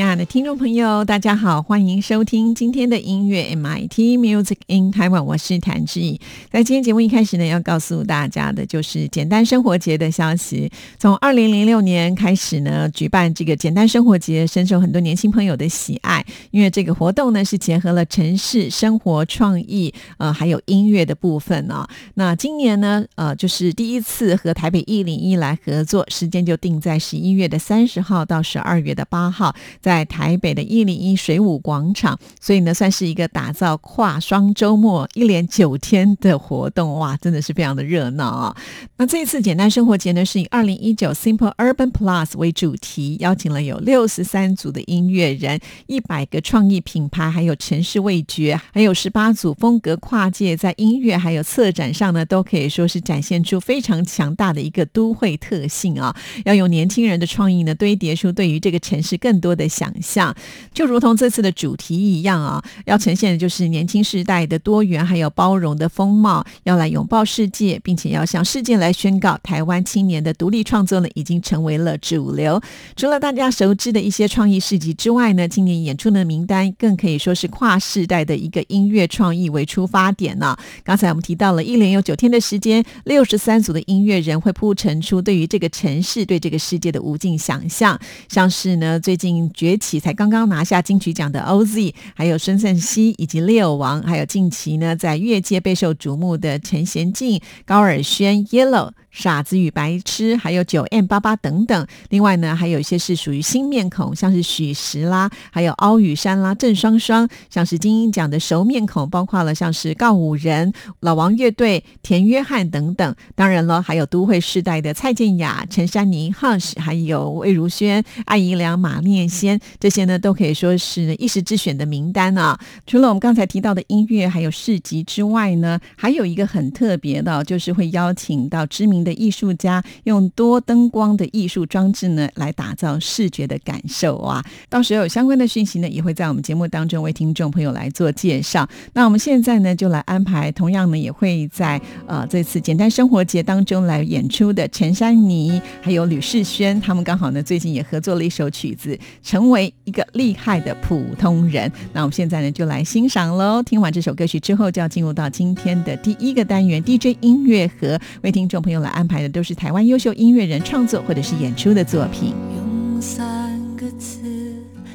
亲爱的听众朋友，大家好，欢迎收听今天的音乐 MIT Music in Taiwan，我是谭志毅。在今天节目一开始呢，要告诉大家的就是简单生活节的消息。从二零零六年开始呢，举办这个简单生活节，深受很多年轻朋友的喜爱。因为这个活动呢，是结合了城市生活创意，呃，还有音乐的部分呢。那今年呢，呃，就是第一次和台北一零一来合作，时间就定在十一月的三十号到十二月的八号，在在台北的一零一水舞广场，所以呢，算是一个打造跨双周末一连九天的活动，哇，真的是非常的热闹啊！那这一次简单生活节呢，是以二零一九 Simple Urban Plus 为主题，邀请了有六十三组的音乐人，一百个创意品牌，还有城市味觉，还有十八组风格跨界，在音乐还有策展上呢，都可以说是展现出非常强大的一个都会特性啊！要用年轻人的创意呢，堆叠出对于这个城市更多的。想象就如同这次的主题一样啊，要呈现的就是年轻世代的多元还有包容的风貌，要来拥抱世界，并且要向世界来宣告，台湾青年的独立创作呢，已经成为了主流。除了大家熟知的一些创意市集之外呢，今年演出的名单更可以说是跨世代的一个音乐创意为出发点呢。刚才我们提到了一连有九天的时间，六十三组的音乐人会铺陈出对于这个城市、对这个世界的无尽想象，像是呢最近。崛起才刚刚拿下金曲奖的 OZ，还有孙盛熙以及六王，还有近期呢在乐界备受瞩目的陈贤进、高尔宣、Yellow。傻子与白痴，还有九 M 八八等等。另外呢，还有一些是属于新面孔，像是许石啦，还有凹雨山啦、郑双双，像是金鹰奖的熟面孔，包括了像是告五人、老王乐队、田约翰等等。当然了，还有都会世代的蔡健雅、陈珊妮、Hush，还有魏如萱、艾怡良、马念先，这些呢都可以说是一时之选的名单啊。除了我们刚才提到的音乐还有市集之外呢，还有一个很特别的，就是会邀请到知名。的艺术家用多灯光的艺术装置呢，来打造视觉的感受啊！到时候有相关的讯息呢，也会在我们节目当中为听众朋友来做介绍。那我们现在呢，就来安排，同样呢，也会在呃这次简单生活节当中来演出的陈珊妮还有吕世轩，他们刚好呢最近也合作了一首曲子，成为一个厉害的普通人。那我们现在呢就来欣赏喽！听完这首歌曲之后，就要进入到今天的第一个单元 DJ 音乐盒，为听众朋友来。安排的都是台湾优秀音乐人创作或者是演出的作品。用三个字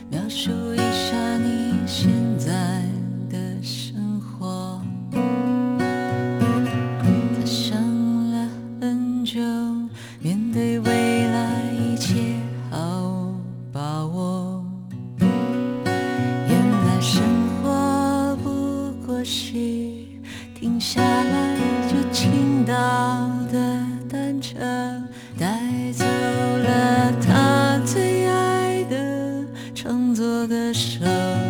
描述一下你现在的生活。他想了很久，面对未来一切好把握。原来生活不过是停下来就倾倒的手。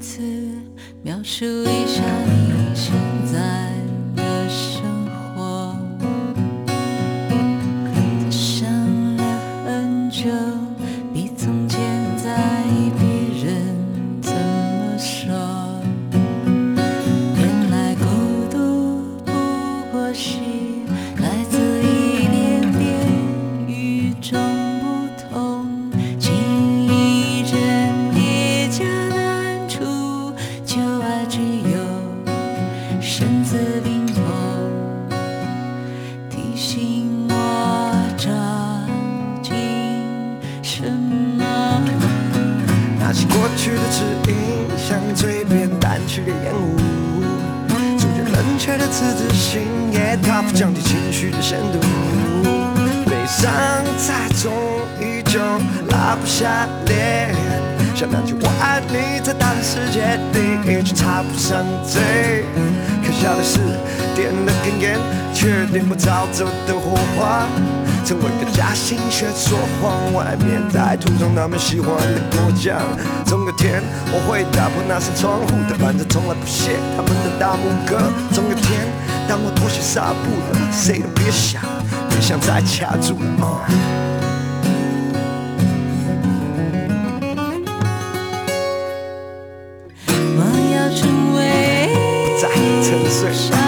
次描述一下走的火花。成为个假心学说谎，外面在涂上他们喜欢的果酱。总有天我会打破那扇窗户，但反正从来不屑他们的大拇哥。总有天，当我脱下纱布了，谁都别想，别想再卡住了。我要成为不再沉睡，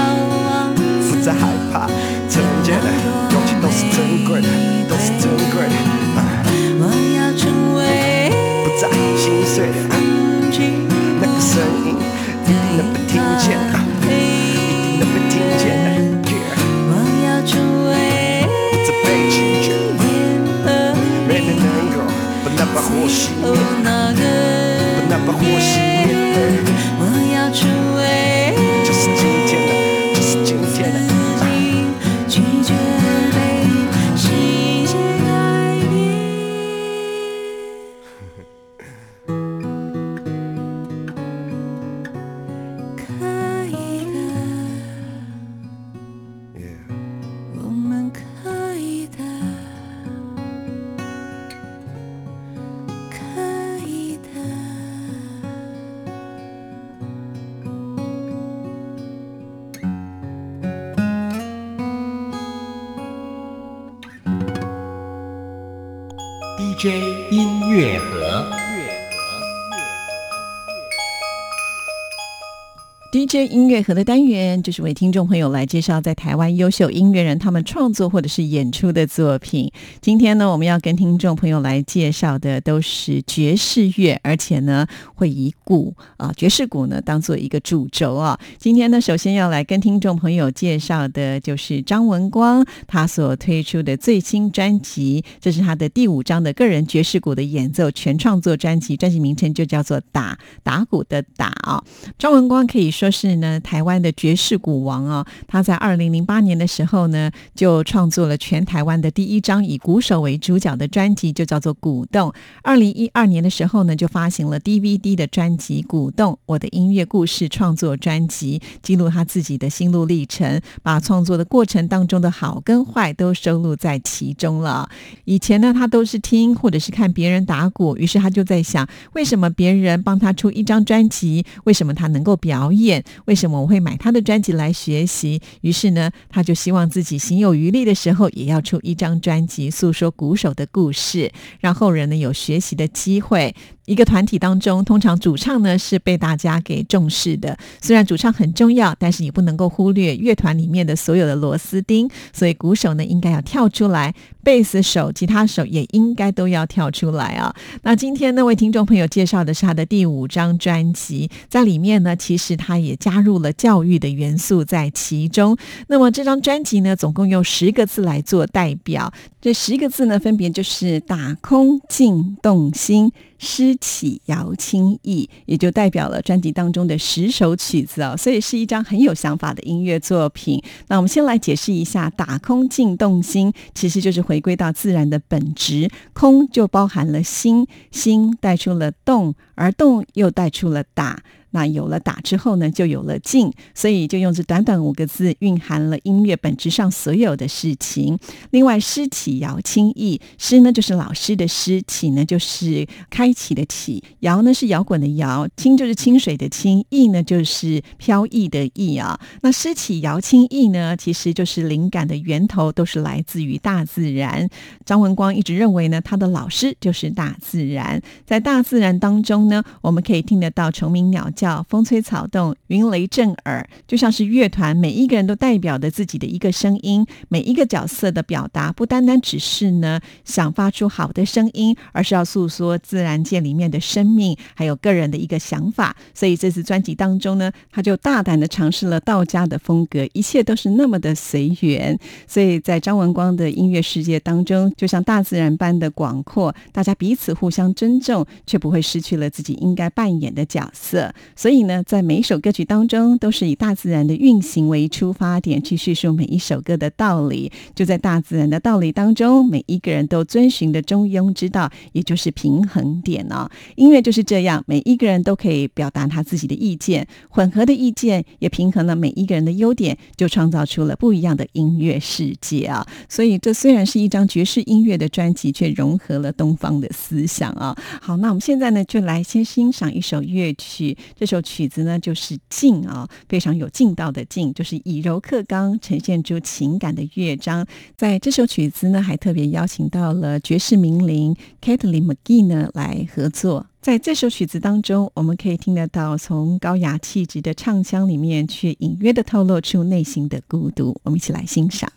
DJ 音乐盒的单元，就是为听众朋友来介绍在台湾优秀音乐人他们创作或者是演出的作品。今天呢，我们要跟听众朋友来介绍的都是爵士乐，而且呢会以鼓啊爵士鼓呢当做一个主轴啊。今天呢，首先要来跟听众朋友介绍的就是张文光他所推出的最新专辑，这是他的第五张的个人爵士鼓的演奏全创作专辑，专辑名称就叫做《打打鼓的打》啊。张文光可以说说是呢台湾的爵士鼓王啊，他在二零零八年的时候呢，就创作了全台湾的第一张以鼓手为主角的专辑，就叫做《鼓动》。二零一二年的时候呢，就发行了 DVD 的专辑《鼓动：我的音乐故事》创作专辑，记录他自己的心路历程，把创作的过程当中的好跟坏都收录在其中了。以前呢，他都是听或者是看别人打鼓，于是他就在想，为什么别人帮他出一张专辑，为什么他能够表演？为什么我会买他的专辑来学习？于是呢，他就希望自己行有余力的时候，也要出一张专辑，诉说鼓手的故事，让后人呢有学习的机会。一个团体当中，通常主唱呢是被大家给重视的。虽然主唱很重要，但是也不能够忽略乐团里面的所有的螺丝钉。所以鼓手呢应该要跳出来，贝斯手、吉他手也应该都要跳出来啊。那今天呢，为听众朋友介绍的是他的第五张专辑，在里面呢，其实他也加入了教育的元素在其中。那么这张专辑呢，总共用十个字来做代表，这十个字呢，分别就是打空静动心，诗起摇清意，也就代表了专辑当中的十首曲子哦，所以是一张很有想法的音乐作品。那我们先来解释一下，打空静动心，其实就是回归到自然的本质，空就包含了心，心带出了动，而动又带出了打。那有了打之后呢，就有了静，所以就用这短短五个字，蕴含了音乐本质上所有的事情。另外，诗起摇清意，诗呢就是老师的诗，起呢就是开启的起，摇呢是摇滚的摇，清就是清水的清，意呢就是飘逸的逸啊。那诗起摇清意呢，其实就是灵感的源头都是来自于大自然。张文光一直认为呢，他的老师就是大自然，在大自然当中呢，我们可以听得到虫鸣鸟叫。叫风吹草动，云雷震耳，就像是乐团，每一个人都代表着自己的一个声音，每一个角色的表达，不单单只是呢想发出好的声音，而是要诉说自然界里面的生命，还有个人的一个想法。所以这次专辑当中呢，他就大胆的尝试了道家的风格，一切都是那么的随缘。所以在张文光的音乐世界当中，就像大自然般的广阔，大家彼此互相尊重，却不会失去了自己应该扮演的角色。所以呢，在每一首歌曲当中，都是以大自然的运行为出发点去叙述每一首歌的道理。就在大自然的道理当中，每一个人都遵循的中庸之道，也就是平衡点哦。音乐就是这样，每一个人都可以表达他自己的意见，混合的意见也平衡了每一个人的优点，就创造出了不一样的音乐世界啊。所以，这虽然是一张爵士音乐的专辑，却融合了东方的思想啊。好，那我们现在呢，就来先欣赏一首乐曲。这首曲子呢，就是静啊，非常有劲道的静，就是以柔克刚，呈现出情感的乐章。在这首曲子呢，还特别邀请到了爵士名伶 Kathleen McGee 呢来合作。在这首曲子当中，我们可以听得到从高雅气质的唱腔里面，却隐约的透露出内心的孤独。我们一起来欣赏。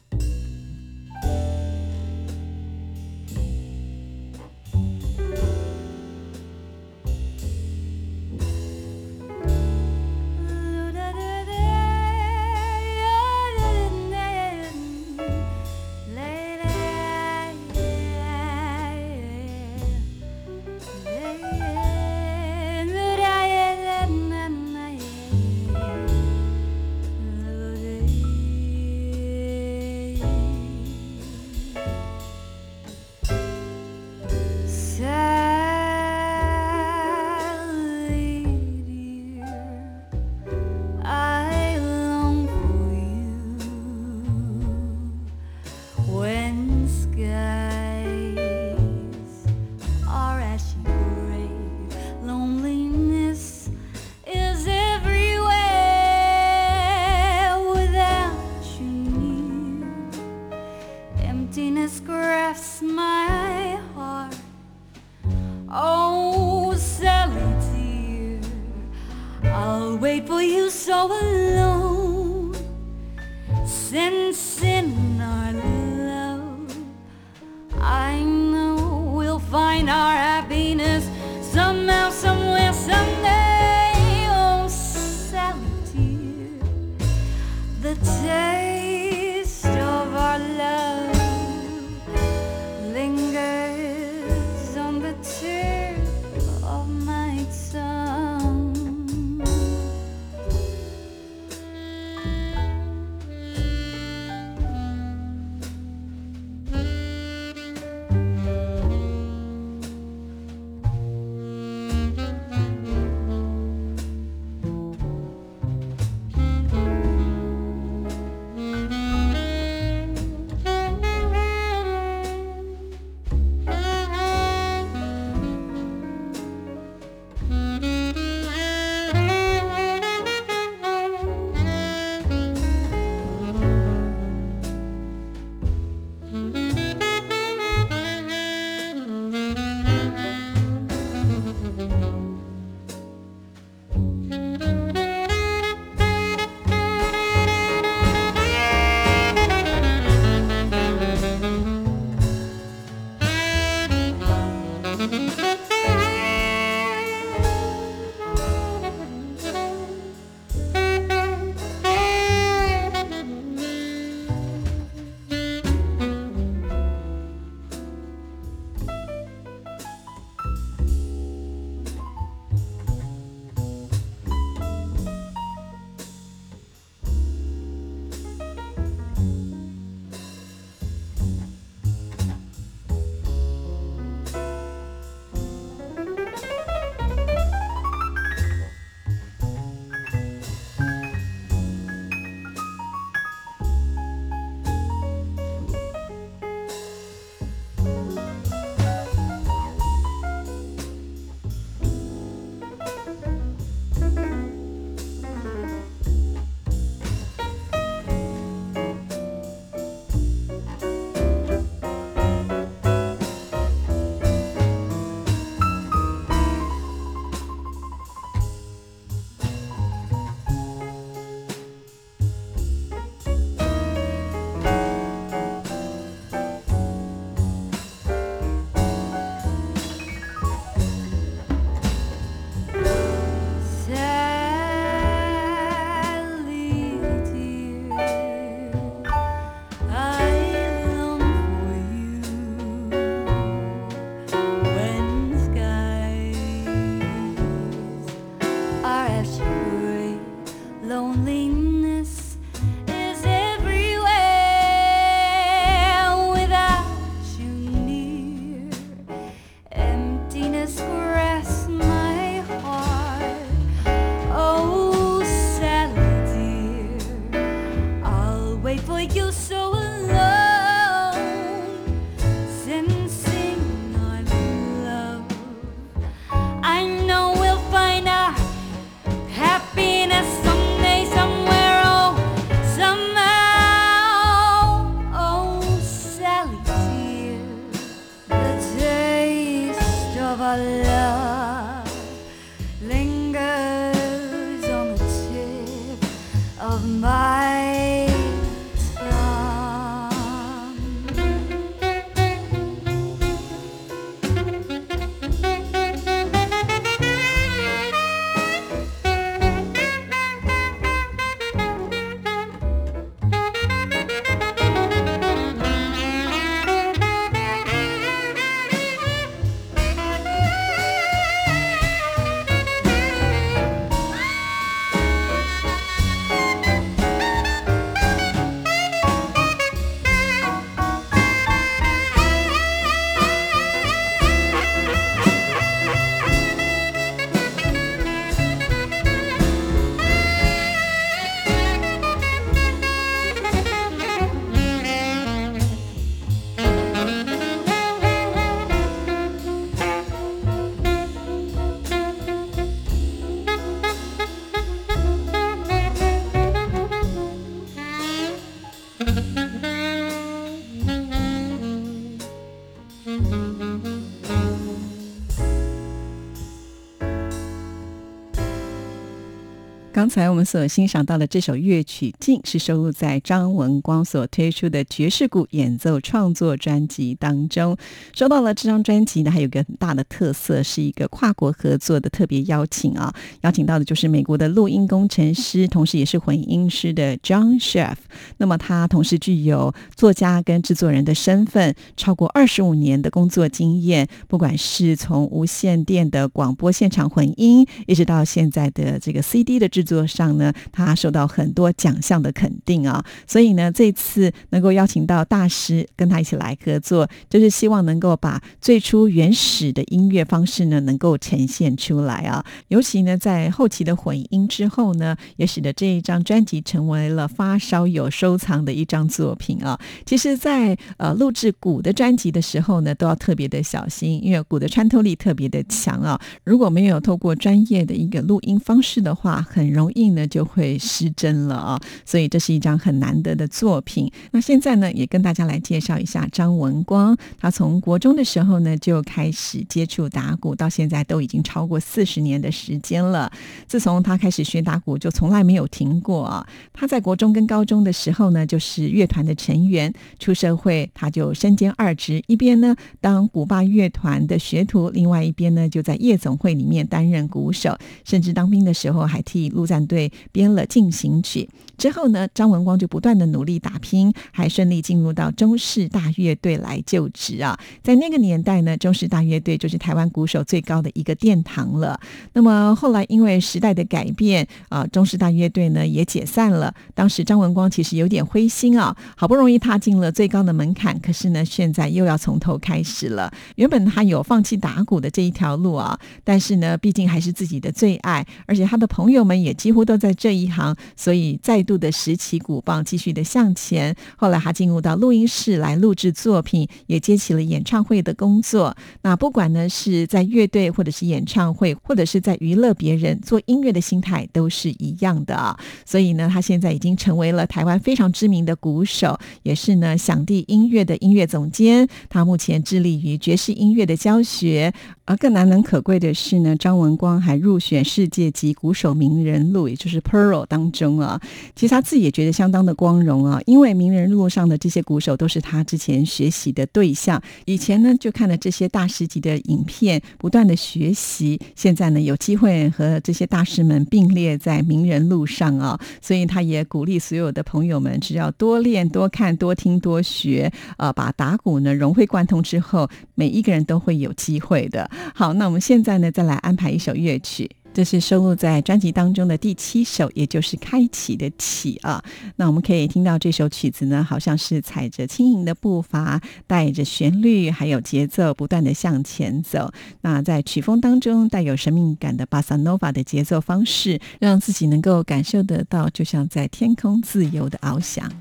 刚才我们所欣赏到的这首乐曲《静》是收录在张文光所推出的爵士鼓演奏创作专辑当中。说到了这张专辑呢，还有个很大的特色，是一个跨国合作的特别邀请啊，邀请到的就是美国的录音工程师，同时也是混音师的 John Chef。那么他同时具有作家跟制作人的身份，超过二十五年的工作经验，不管是从无线电的广播现场混音，一直到现在的这个 CD 的制。作上呢，他受到很多奖项的肯定啊，所以呢，这次能够邀请到大师跟他一起来合作，就是希望能够把最初原始的音乐方式呢，能够呈现出来啊。尤其呢，在后期的混音之后呢，也使得这一张专辑成为了发烧友收藏的一张作品啊。其实，在呃录制鼓的专辑的时候呢，都要特别的小心，因为鼓的穿透力特别的强啊。如果没有透过专业的一个录音方式的话，很容易呢就会失真了啊，所以这是一张很难得的作品。那现在呢，也跟大家来介绍一下张文光。他从国中的时候呢就开始接触打鼓，到现在都已经超过四十年的时间了。自从他开始学打鼓，就从来没有停过啊。他在国中跟高中的时候呢，就是乐团的成员；出社会，他就身兼二职，一边呢当古巴乐团的学徒，另外一边呢就在夜总会里面担任鼓手，甚至当兵的时候还替陆战队编了进行曲之后呢，张文光就不断的努力打拼，还顺利进入到中式大乐队来就职啊。在那个年代呢，中式大乐队就是台湾鼓手最高的一个殿堂了。那么后来因为时代的改变啊，中式大乐队呢也解散了。当时张文光其实有点灰心啊，好不容易踏进了最高的门槛，可是呢，现在又要从头开始了。原本他有放弃打鼓的这一条路啊，但是呢，毕竟还是自己的最爱，而且他的朋友们也。几乎都在这一行，所以再度的拾起鼓棒，继续的向前。后来他进入到录音室来录制作品，也接起了演唱会的工作。那不管呢是在乐队，或者是演唱会，或者是在娱乐别人，做音乐的心态都是一样的。所以呢，他现在已经成为了台湾非常知名的鼓手，也是呢响地音乐的音乐总监。他目前致力于爵士音乐的教学。而更难能可贵的是呢，张文光还入选世界级鼓手名人录，也就是 Pearl 当中啊。其实他自己也觉得相当的光荣啊，因为名人录上的这些鼓手都是他之前学习的对象。以前呢，就看了这些大师级的影片，不断的学习。现在呢，有机会和这些大师们并列在名人录上啊，所以他也鼓励所有的朋友们，只要多练、多看、多听、多学，呃，把打鼓呢融会贯通之后，每一个人都会有机会的。好，那我们现在呢，再来安排一首乐曲，这是收录在专辑当中的第七首，也就是开启的启啊。那我们可以听到这首曲子呢，好像是踩着轻盈的步伐，带着旋律还有节奏，不断的向前走。那在曲风当中带有神秘感的巴萨诺瓦的节奏方式，让自己能够感受得到，就像在天空自由的翱翔。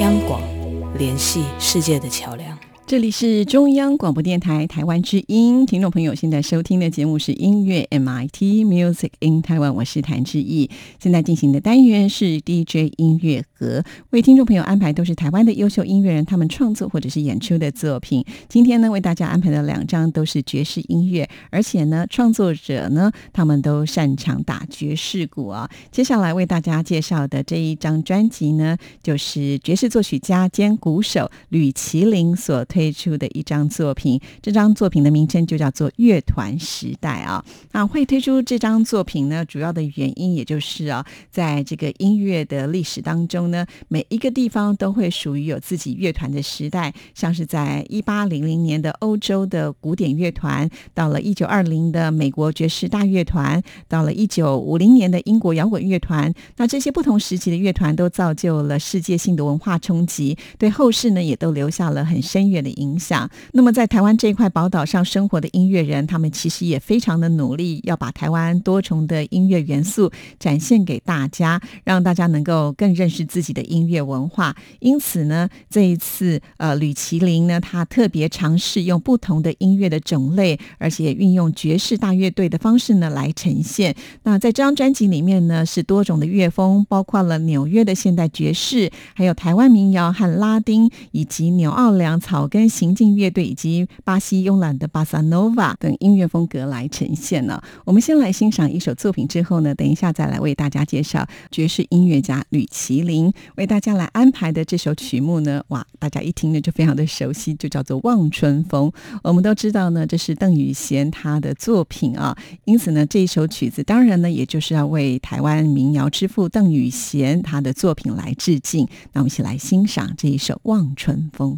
央广，联系世界的桥梁。这里是中央广播电台台湾之音，听众朋友现在收听的节目是音乐 MIT Music in Taiwan，我是谭志毅。现在进行的单元是 DJ 音乐盒，为听众朋友安排都是台湾的优秀音乐人他们创作或者是演出的作品。今天呢，为大家安排的两张都是爵士音乐，而且呢，创作者呢他们都擅长打爵士鼓啊。接下来为大家介绍的这一张专辑呢，就是爵士作曲家兼鼓手吕麒麟所推出的一张作品。这张作品的名称就叫做《乐团时代》啊。那会推出这张作品呢，主要的原因也就是啊，在这个音乐的历史当中呢，每一个地方都会属于有自己乐团的时代，像是在一八零零年的欧洲的古典乐团，到了一九二零的美国爵士大乐团，到了一九五零年的英国摇滚乐团。那这些不同时期的乐团都造就了世界性的文化冲击，对后世呢也都留下了很深远的影响。那么在台湾这一块宝岛上生活的音乐人，他们其实也非常的努力，要把台湾多重的音乐元素展现给大家，让大家能够更认识自己的音乐文化。因此呢，这一次呃，吕麒麟呢，他特别尝试用不同的音乐的种类，而且运用爵士大乐队的方式呢来呈现。那在这张专辑里面呢，是多种的乐风，包括了纽约的现代爵士，还有台湾民谣和拉丁，以及纽奥良草跟行进乐队以及巴西慵懒的巴萨诺瓦等音乐风格来呈现呢。我们先来欣赏一首作品，之后呢，等一下再来为大家介绍爵士音乐家吕麒麟为大家来安排的这首曲目呢，哇，大家一听呢就非常的熟悉，就叫做《望春风》。我们都知道呢，这是邓雨贤他的作品啊，因此呢，这一首曲子当然呢，也就是要为台湾民谣之父邓雨贤他的作品来致敬。那我们一起来欣赏这一首《望春风》。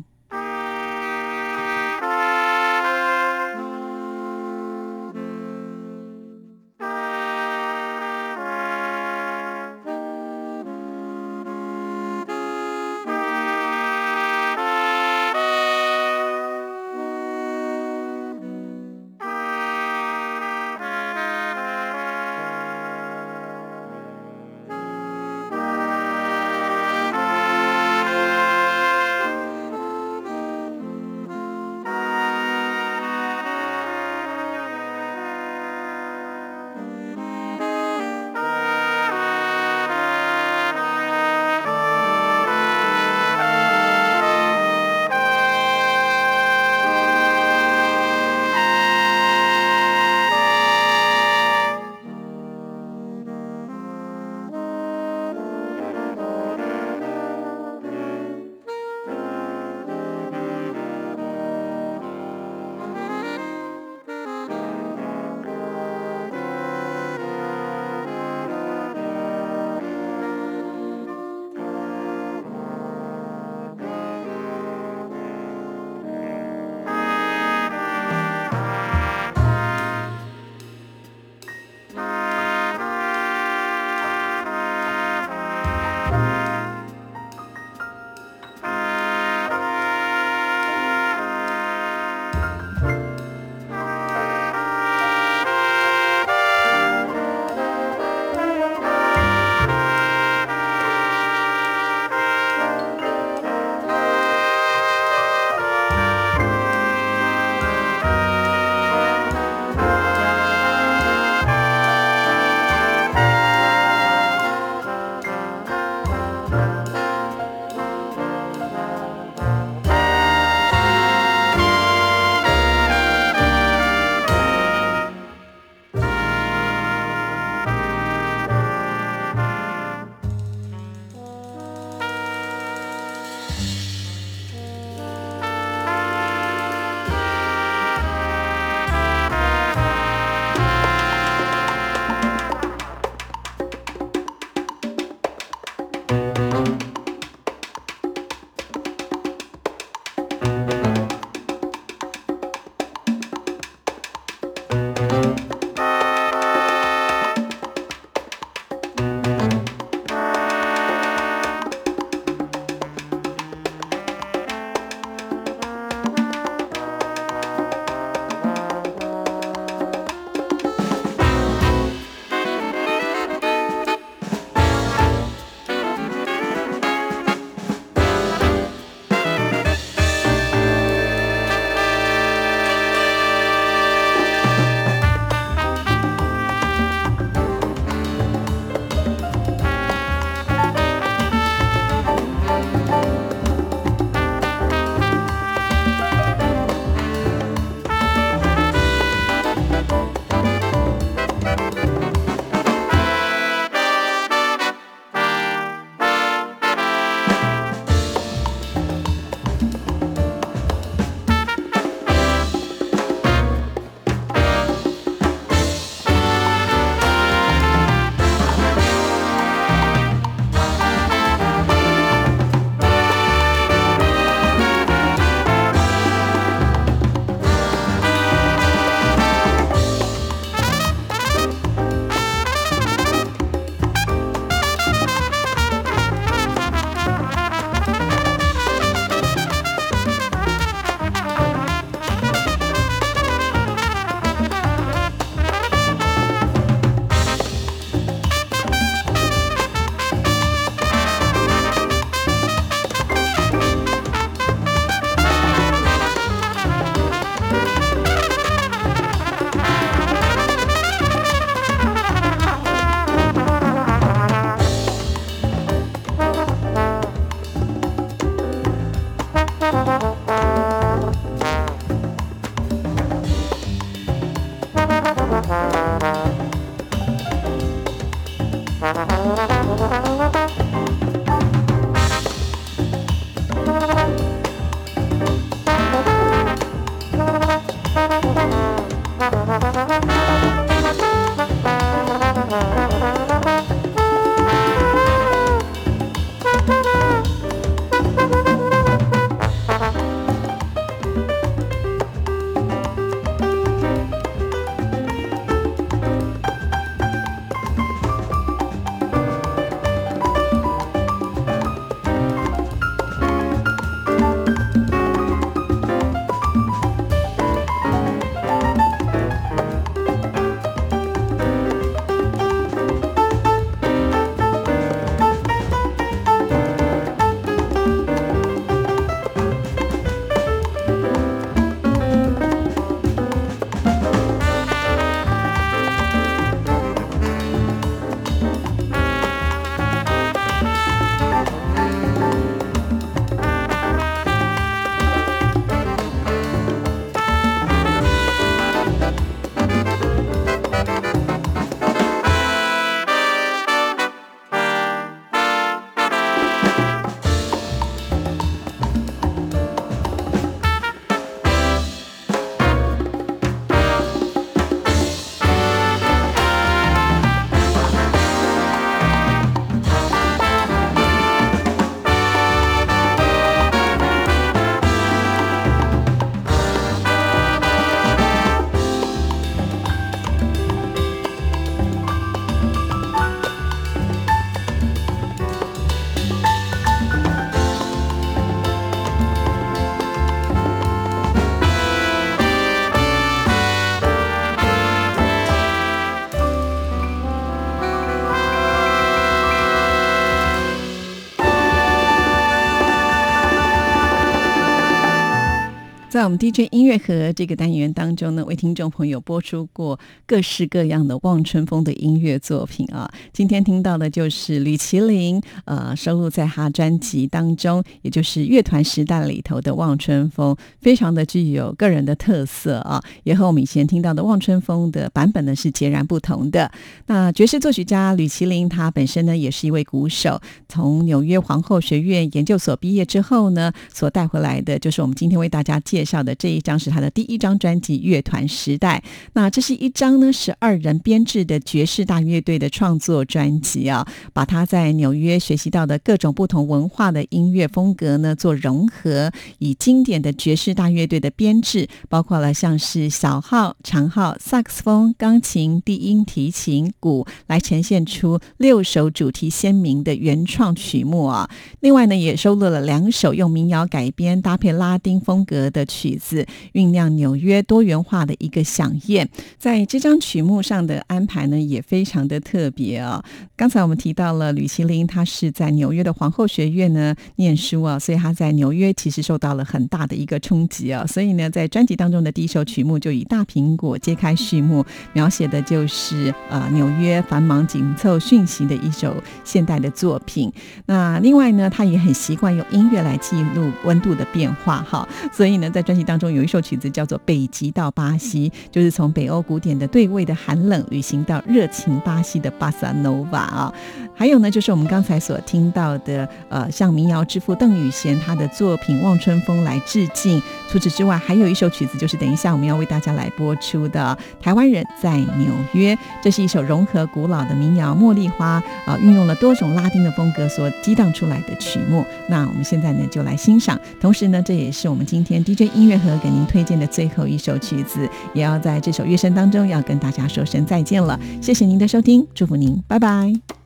在我们 DJ 音乐盒这个单元当中呢，为听众朋友播出过各式各样的望春风的音乐作品啊。今天听到的就是吕麒麟，呃，收录在他专辑当中，也就是乐团时代里头的望春风，非常的具有个人的特色啊，也和我们以前听到的望春风的版本呢是截然不同的。那爵士作曲家吕麒麟，他本身呢也是一位鼓手，从纽约皇后学院研究所毕业之后呢，所带回来的就是我们今天为大家介绍的这一张是他的第一张专辑《乐团时代》。那这是一张呢十二人编制的爵士大乐队的创作专辑啊，把他在纽约学习到的各种不同文化的音乐风格呢做融合，以经典的爵士大乐队的编制，包括了像是小号、长号、萨克斯风、钢琴、低音提琴、鼓，来呈现出六首主题鲜明的原创曲目啊。另外呢，也收录了两首用民谣改编搭配拉丁风格的曲子，酝酿纽约多元化的一个响宴。在这张曲目上的安排呢，也非常的特别啊。刚才我们提到了吕其林，他是在纽约的皇后学院呢念书啊，所以他在纽约其实受到了很大的一个冲击啊。所以呢，在专辑当中的第一首曲目就以大苹果揭开序幕，描写的就是呃纽约繁忙紧凑讯息的一首现代的作品。那另外呢，他也很习惯用音乐来记录温度的变化哈。所以呢，在专辑当中有一首曲子叫做《北极到巴西》，就是从北欧古典的对位的寒冷旅行到热情巴西的巴萨诺瓦啊。还有呢，就是我们刚才所听到的，呃，向民谣之父邓宇贤他的作品《望春风》来致敬。除此之外，还有一首曲子，就是等一下我们要为大家来播出的《台湾人在纽约》。这是一首融合古老的民谣《茉莉花》啊，运用了多种拉丁的风格所激荡出来的曲目。那我们现在呢，就来欣赏。同时呢，这也是我们今天 DJ 音乐盒给您推荐的最后一首曲子，也要在这首乐声当中要跟大家说声再见了。谢谢您的收听，祝福您，拜拜。